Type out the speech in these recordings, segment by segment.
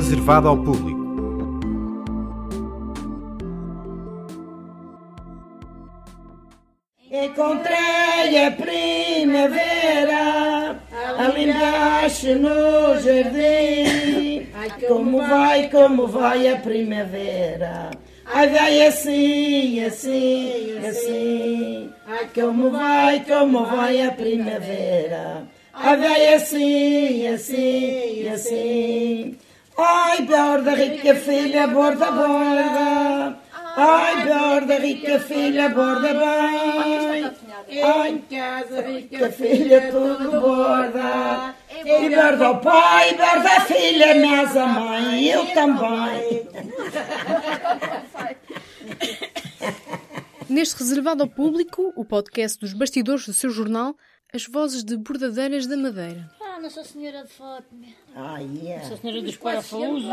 reservado ao público. Encontrei a primavera ali embaixo no jardim. Como vai, como vai a primavera? Ai, vai assim, assim, assim. Como vai, como vai a primavera? Ai, vai assim, assim, assim. Ai, borda, rica filha, borda, borda. Ai, borda, rica filha, borda bem. Ai, casa, rica filha, tudo borda. E borda o pai, borda a filha, mas a mãe, eu também. Neste reservado ao público, o podcast dos bastidores do seu jornal, as vozes de bordadeiras da Madeira. Ah, Nossa Senhora de Fátima. Ai, é. Nossa Senhora dos Parafusos.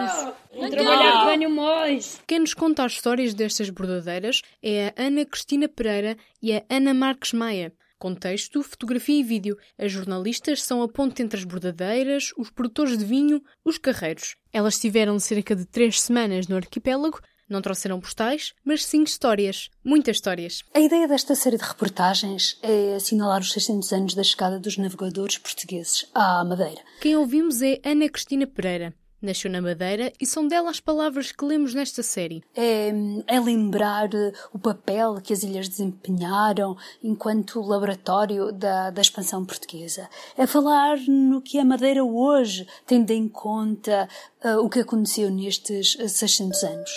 Trabalhar que venho mais. Quem nos conta as histórias destas bordadeiras é a Ana Cristina Pereira e a Ana Marques Maia. Contexto, fotografia e vídeo. As jornalistas são a ponte entre as bordadeiras, os produtores de vinho, os carreiros. Elas estiveram cerca de três semanas no arquipélago. Não trouxeram postais, mas sim histórias. Muitas histórias. A ideia desta série de reportagens é assinalar os 600 anos da chegada dos navegadores portugueses à Madeira. Quem ouvimos é Ana Cristina Pereira. Nasceu na Madeira e são dela as palavras que lemos nesta série. É, é lembrar eh, o papel que as ilhas desempenharam enquanto laboratório da, da expansão portuguesa. É falar no que a Madeira hoje, tendo em conta uh, o que aconteceu nestes 600 anos.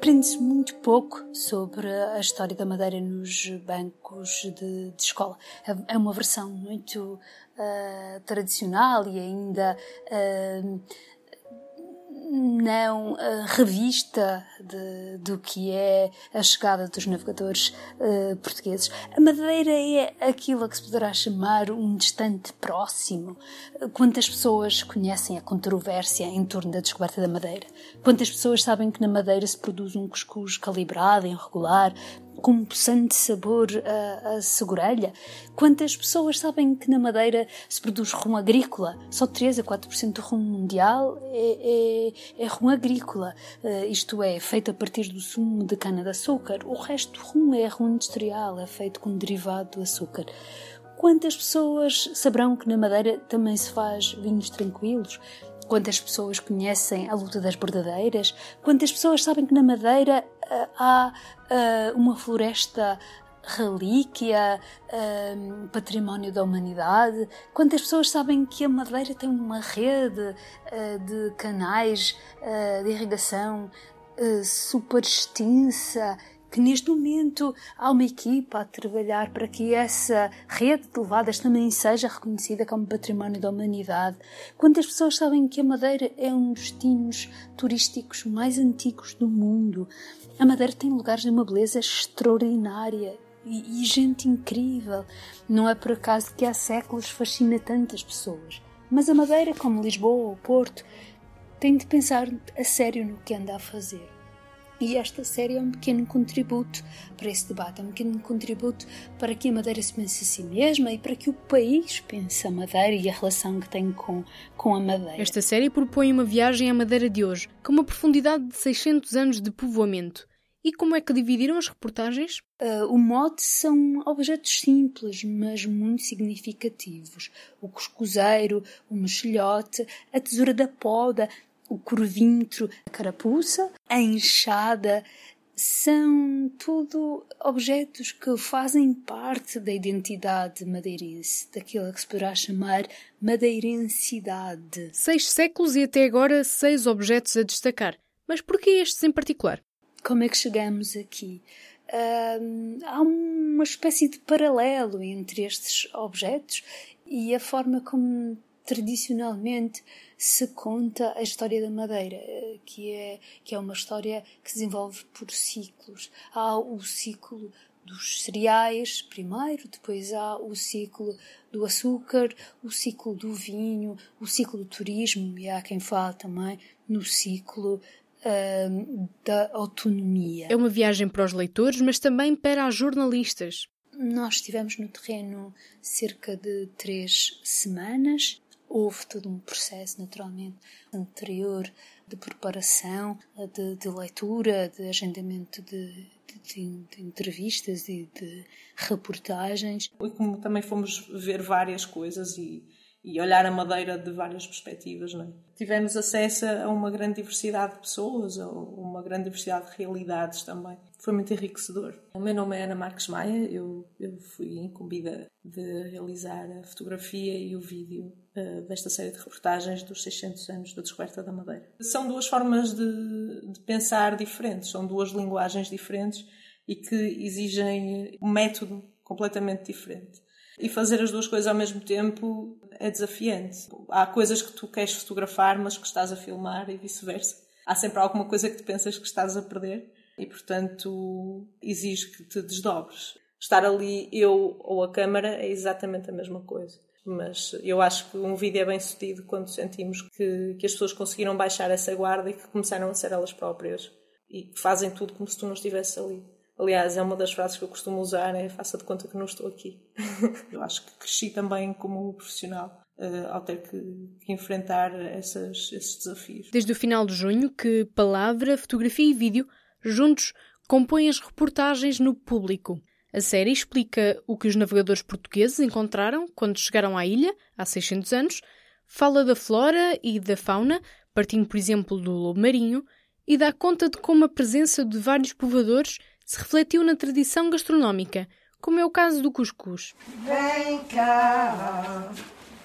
Aprende-se muito pouco sobre a história da Madeira nos bancos de, de escola. É uma versão muito uh, tradicional e ainda uh, não revista de, do que é a chegada dos navegadores uh, portugueses. A Madeira é aquilo a que se poderá chamar um distante próximo. Quantas pessoas conhecem a controvérsia em torno da descoberta da Madeira? Quantas pessoas sabem que na Madeira se produz um cuscuz calibrado, irregular, com um possante sabor a, a segurelha? Quantas pessoas sabem que na Madeira se produz rum agrícola? Só 3 a 4% do rum mundial é, é, é rum agrícola, uh, isto é, feito a partir do sumo de cana-de-açúcar. O resto do rum é rum industrial, é feito com derivado do açúcar. Quantas pessoas saberão que na Madeira também se faz vinhos tranquilos? Quantas pessoas conhecem a luta das bordadeiras? Quantas pessoas sabem que na Madeira uh, há uh, uma floresta relíquia, uh, património da humanidade? Quantas pessoas sabem que a Madeira tem uma rede de canais de irrigação super extensa que neste momento há uma equipa a trabalhar para que essa rede de levadas também seja reconhecida como património da humanidade. Quantas pessoas sabem que a Madeira é um dos destinos turísticos mais antigos do mundo? A Madeira tem lugares de uma beleza extraordinária e, e gente incrível. Não é por acaso que há séculos fascina tantas pessoas. Mas a Madeira, como Lisboa ou Porto, tem de pensar a sério no que anda a fazer. E esta série é um pequeno contributo para esse debate, é um pequeno contributo para que a Madeira se pense a si mesma e para que o país pense a Madeira e a relação que tem com, com a Madeira. Esta série propõe uma viagem à Madeira de hoje, com uma profundidade de 600 anos de povoamento. E como é que dividiram as reportagens? Uh, o mote são objetos simples, mas muito significativos. O cuscuzeiro, o mexilhote, a tesoura da poda, o corvintro, a carapuça, a enxada, são tudo objetos que fazem parte da identidade madeirense, daquilo que se poderá chamar madeirensidade. Seis séculos e até agora seis objetos a destacar. Mas por que estes em particular? Como é que chegamos aqui? Há uma espécie de paralelo entre estes objetos e a forma como tradicionalmente se conta a história da Madeira, eh, que é, que é uma história que se desenvolve por ciclos. Há o ciclo dos cereais primeiro, depois há o ciclo do açúcar, o ciclo do vinho, o ciclo do turismo, e há quem fale também no ciclo uh, da autonomia. É uma viagem para os leitores, mas também para as jornalistas. Nós estivemos no terreno cerca de três semanas. Houve todo um processo, naturalmente, anterior de preparação, de, de leitura, de agendamento de, de, de, entrevistas e de reportagens. E como também fomos ver várias coisas e e olhar a Madeira de várias perspectivas. Não é? Tivemos acesso a uma grande diversidade de pessoas, a uma grande diversidade de realidades também. Foi muito enriquecedor. O meu nome é Ana Marques Maia, eu, eu fui incumbida de realizar a fotografia e o vídeo uh, desta série de reportagens dos 600 anos da descoberta da Madeira. São duas formas de, de pensar diferentes, são duas linguagens diferentes e que exigem um método completamente diferente. E fazer as duas coisas ao mesmo tempo é desafiante. Há coisas que tu queres fotografar, mas que estás a filmar e vice-versa. Há sempre alguma coisa que tu pensas que estás a perder e, portanto, exige que te desdobres. Estar ali eu ou a câmara é exatamente a mesma coisa. Mas eu acho que um vídeo é bem sucedido quando sentimos que, que as pessoas conseguiram baixar essa guarda e que começaram a ser elas próprias e que fazem tudo como se tu não estivesse ali. Aliás, é uma das frases que eu costumo usar, é faça de conta que não estou aqui. eu acho que cresci também como profissional uh, ao ter que, que enfrentar essas, esses desafios. Desde o final de junho que palavra, fotografia e vídeo juntos compõem as reportagens no público. A série explica o que os navegadores portugueses encontraram quando chegaram à ilha, há 600 anos, fala da flora e da fauna, partindo, por exemplo, do lobo marinho, e dá conta de como a presença de vários povoadores se refletiu na tradição gastronómica, como é o caso do cuscuz. Vem cá,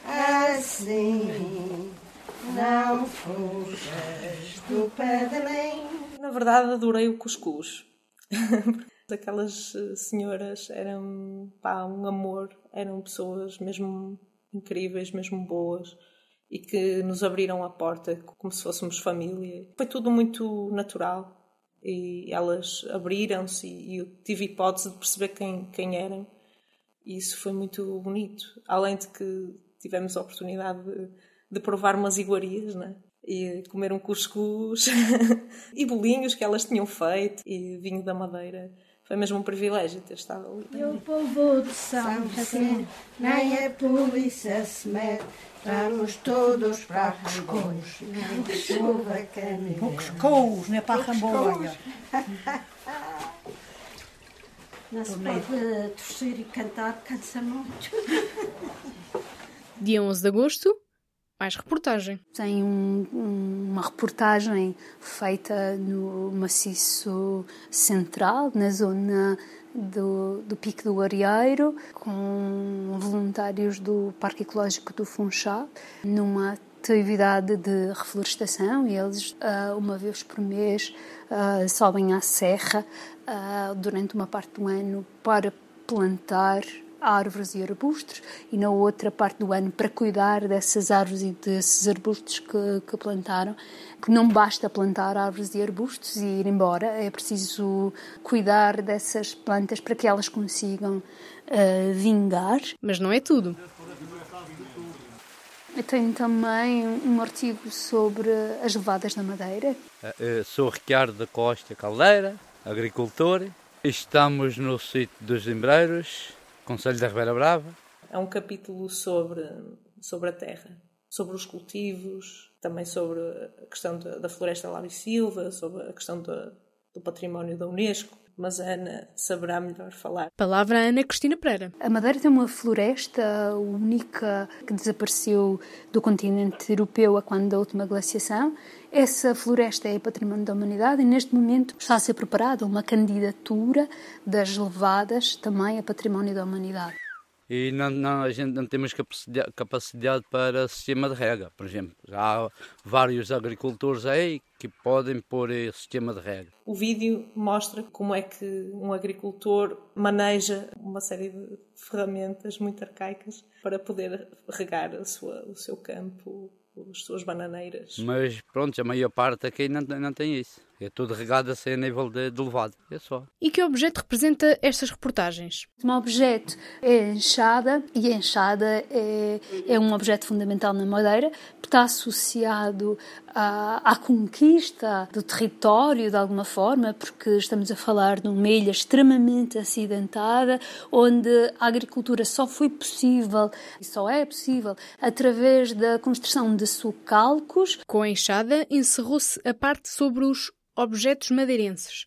assim, não fujas do pé Na verdade, adorei o cuscuz. Aquelas eh, senhoras eram pá, um amor, eram pessoas mesmo incríveis, mesmo boas e que nos abriram a porta como se fôssemos família. Foi tudo muito natural e elas abriram-se e, eu tive hipótese de perceber quem, quem eram e isso foi muito bonito. Além de que tivemos a oportunidade de, de provar umas iguarias, né? E comer um cuscuz e bolinhos que elas tinham feito e vinho da Madeira. Foi mesmo um privilégio ter estado ali. E o povo de São Vicente, nem a polícia se mete, estamos todos para Rangões, nem chuva caminho. Poucos não é para Ramboia. Não se pode torcer e cantar, cansa muito. Dia 11 de agosto, mais reportagem. Tem um, uma reportagem feita no maciço central, na zona do, do Pico do Arieiro, com voluntários do Parque Ecológico do Funchal, numa atividade de reflorestação. Eles, ah, uma vez por mês, ah, sobem à serra ah, durante uma parte do ano para plantar árvores e arbustos e na outra parte do ano para cuidar dessas árvores e desses arbustos que, que plantaram. Que não basta plantar árvores e arbustos e ir embora, é preciso cuidar dessas plantas para que elas consigam uh, vingar. Mas não é tudo. Eu tenho também um artigo sobre as levadas da madeira. Eu sou Ricardo da Costa Caldeira, agricultor. Estamos no sítio dos Embreiros, Conselho da Ribeira Brava. É um capítulo sobre, sobre a terra, sobre os cultivos, também sobre a questão da, da floresta Lário Silva, sobre a questão do, do património da Unesco mas a Ana saberá melhor falar. Palavra a Ana Cristina Pereira. A Madeira tem uma floresta única que desapareceu do continente europeu a quando da última glaciação. Essa floresta é património da humanidade e neste momento está a ser preparada uma candidatura das levadas também a património da humanidade e não, não, a gente não temos capacidade, capacidade para sistema de rega, por exemplo. Já há vários agricultores aí que podem pôr sistema de rega. O vídeo mostra como é que um agricultor maneja uma série de ferramentas muito arcaicas para poder regar sua, o seu campo, as suas bananeiras. Mas pronto, a maior parte aqui não, não tem isso. É tudo regado assim a nível de, de levado. É só. E que objeto representa estas reportagens? Um objeto é a enxada e a enxada é, é um objeto fundamental na Madeira, está associado à, à, conquista do território de alguma forma, porque estamos a falar de uma ilha extremamente acidentada, onde a agricultura só foi possível e só é possível através da construção de sulcalcos. Com a enxada encerrou-se a parte sobre os objetos madeirenses.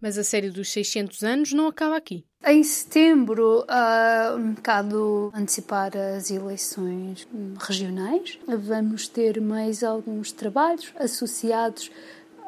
Mas a série dos 600 anos não acaba aqui. Em setembro, uh, um bocado antecipar as eleições regionais, vamos ter mais alguns trabalhos associados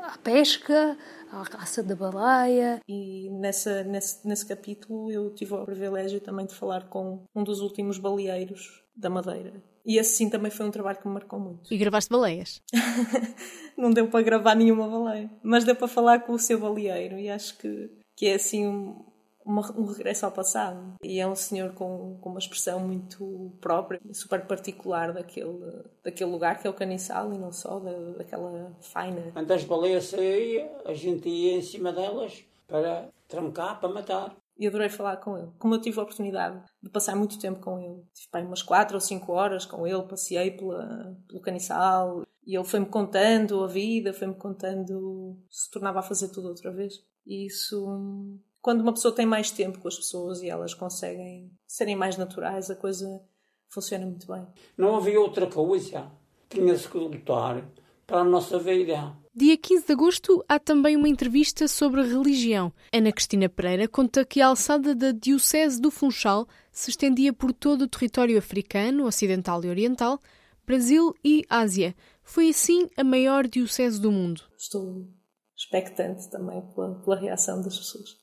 à pesca, à raça da baleia. E nessa, nesse, nesse capítulo eu tive o privilégio também de falar com um dos últimos baleeiros da Madeira. E esse sim também foi um trabalho que me marcou muito. E gravaste baleias? Não deu para gravar nenhuma baleia, mas deu para falar com o seu baleeiro e acho que, que é assim um, uma, um regresso ao passado. E é um senhor com, com uma expressão muito própria, super particular daquele, daquele lugar que é o caniçal e não só, da, daquela faina. Quando as baleias saíam, a gente ia em cima delas para trancar, para matar. E adorei falar com ele. Como eu tive a oportunidade de passar muito tempo com ele, tive bem, umas 4 ou 5 horas com ele, passei pela, pelo caniçal e ele foi-me contando a vida, foi-me contando se tornava a fazer tudo outra vez. E isso quando uma pessoa tem mais tempo com as pessoas e elas conseguem serem mais naturais, a coisa funciona muito bem. Não havia outra coisa. Tinha-se que lutar para a nossa vida. Dia 15 de agosto há também uma entrevista sobre religião. Ana Cristina Pereira conta que a alçada da Diocese do Funchal se estendia por todo o território africano, ocidental e oriental, Brasil e Ásia. Foi assim a maior diocese do mundo. Estou expectante também pela, pela reação das pessoas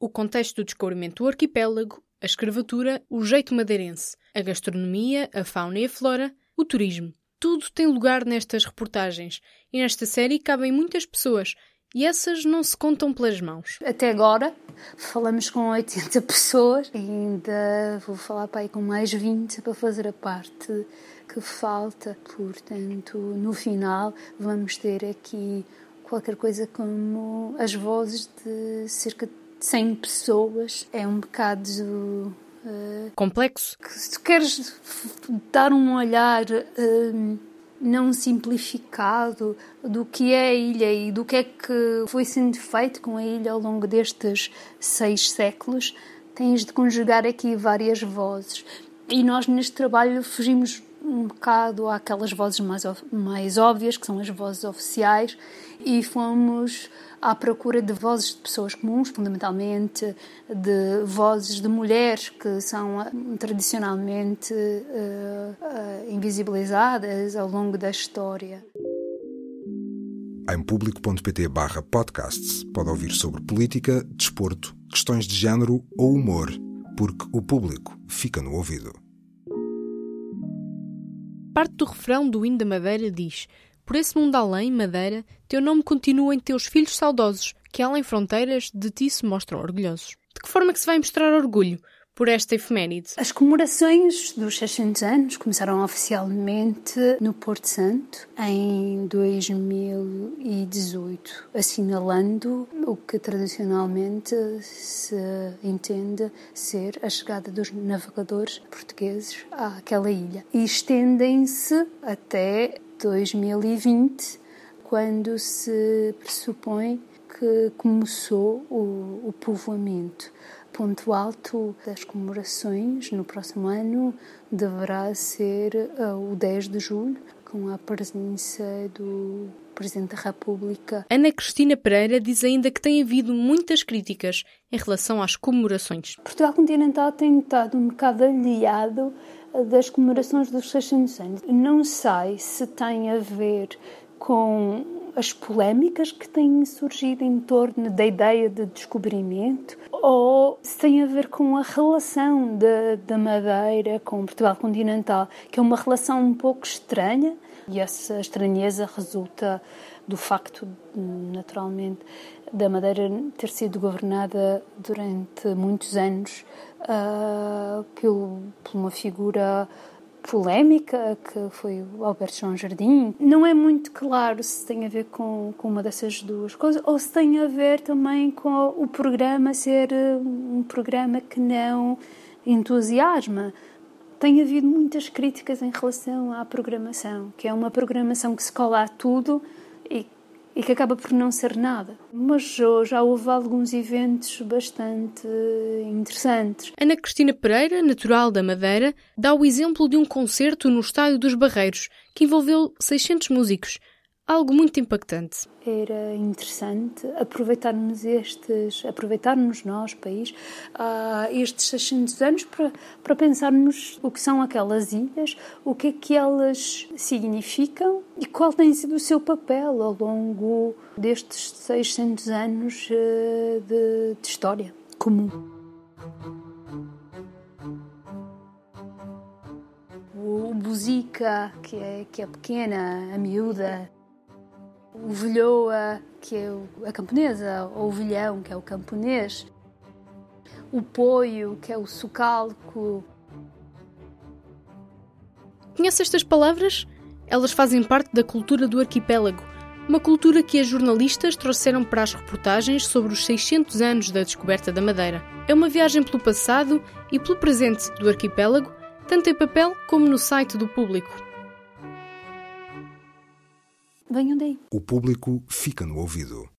o contexto do descobrimento do arquipélago, a escravatura, o jeito madeirense, a gastronomia, a fauna e a flora, o turismo. Tudo tem lugar nestas reportagens e nesta série cabem muitas pessoas e essas não se contam pelas mãos. Até agora falamos com 80 pessoas ainda vou falar para aí com mais 20 para fazer a parte que falta. Portanto, no final vamos ter aqui qualquer coisa como as vozes de cerca de 100 pessoas é um bocado. Uh, Complexo? Que, se queres dar um olhar uh, não simplificado do que é a ilha e do que é que foi sendo feito com a ilha ao longo destes seis séculos, tens de conjugar aqui várias vozes. E nós neste trabalho fugimos um bocado àquelas vozes mais, mais óbvias, que são as vozes oficiais, e fomos à procura de vozes de pessoas comuns, fundamentalmente de vozes de mulheres que são eh, tradicionalmente uh, uh, invisibilizadas ao longo da história. Em público.pt barra podcasts pode ouvir sobre política, desporto, questões de género ou humor, porque o público fica no ouvido. Parte do refrão do hino da Madeira diz por esse mundo além, Madeira, teu nome continua em teus filhos saudosos, que além fronteiras de ti se mostram orgulhosos. De que forma que se vai mostrar orgulho por esta efeméride? As comemorações dos 600 anos começaram oficialmente no Porto Santo em 2018, assinalando o que tradicionalmente se entende ser a chegada dos navegadores portugueses àquela ilha. E estendem-se até 2020, quando se pressupõe que começou o, o povoamento. Ponto alto das comemorações no próximo ano deverá ser uh, o 10 de julho, com a presença do Presidente da República. Ana Cristina Pereira diz ainda que tem havido muitas críticas em relação às comemorações. Portugal continental tem estado um bocado aliado das comemorações dos 600 anos. Não sei se tem a ver com as polémicas que têm surgido em torno da ideia de descobrimento ou se tem a ver com a relação da Madeira com Portugal continental, que é uma relação um pouco estranha e essa estranheza resulta do facto, naturalmente, da Madeira ter sido governada durante muitos anos uh, por uma figura polémica, que foi o Alberto João Jardim. Não é muito claro se tem a ver com, com uma dessas duas coisas ou se tem a ver também com o programa ser eh, um programa que não entusiasma. Tem havido muitas críticas em relação à programação, que é uma programação que se cola a tudo e que acaba por não ser nada. Mas já houve alguns eventos bastante interessantes. Ana Cristina Pereira, natural da Madeira, dá o exemplo de um concerto no Estádio dos Barreiros, que envolveu 600 músicos algo muito impactante. Era interessante aproveitarmos estes, aproveitarmos nós, país, uh, estes 600 anos para, para pensarmos o que são aquelas ilhas, o que é que elas significam e qual tem sido o seu papel ao longo destes 600 anos uh, de, de história comum. O buzica, que é, que é pequena, a miúda, o velhoa, que é a camponesa, ou o velhão, que é o camponês, o poio, que é o socalco. Conhece estas palavras? Elas fazem parte da cultura do arquipélago, uma cultura que as jornalistas trouxeram para as reportagens sobre os 600 anos da descoberta da Madeira. É uma viagem pelo passado e pelo presente do arquipélago, tanto em papel como no site do público. Venham daí. O público fica no ouvido.